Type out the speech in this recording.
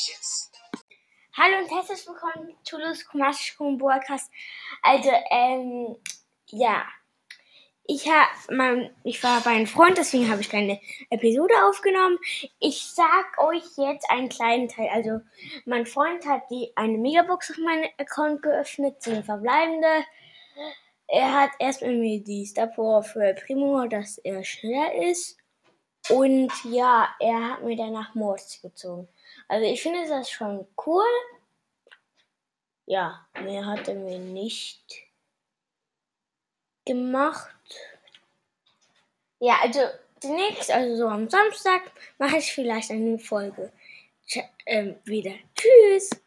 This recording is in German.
Precious. Hallo und herzlich willkommen zu Lust Kumashikun Podcast. Also, ähm, ja. Ich, hab, mein, ich war bei einem Freund, deswegen habe ich keine Episode aufgenommen. Ich sag euch jetzt einen kleinen Teil. Also, mein Freund hat die eine Megabox auf meinem Account geöffnet, zehn verbleibende. Er hat erst mit mir die Star Power für Primo, dass er schneller ist. Und ja, er hat mir danach Mords gezogen. Also ich finde das schon cool. Ja, mehr hat er mir nicht gemacht. Ja, also demnächst, also so am Samstag, mache ich vielleicht eine Folge Tsch- ähm, wieder. Tschüss!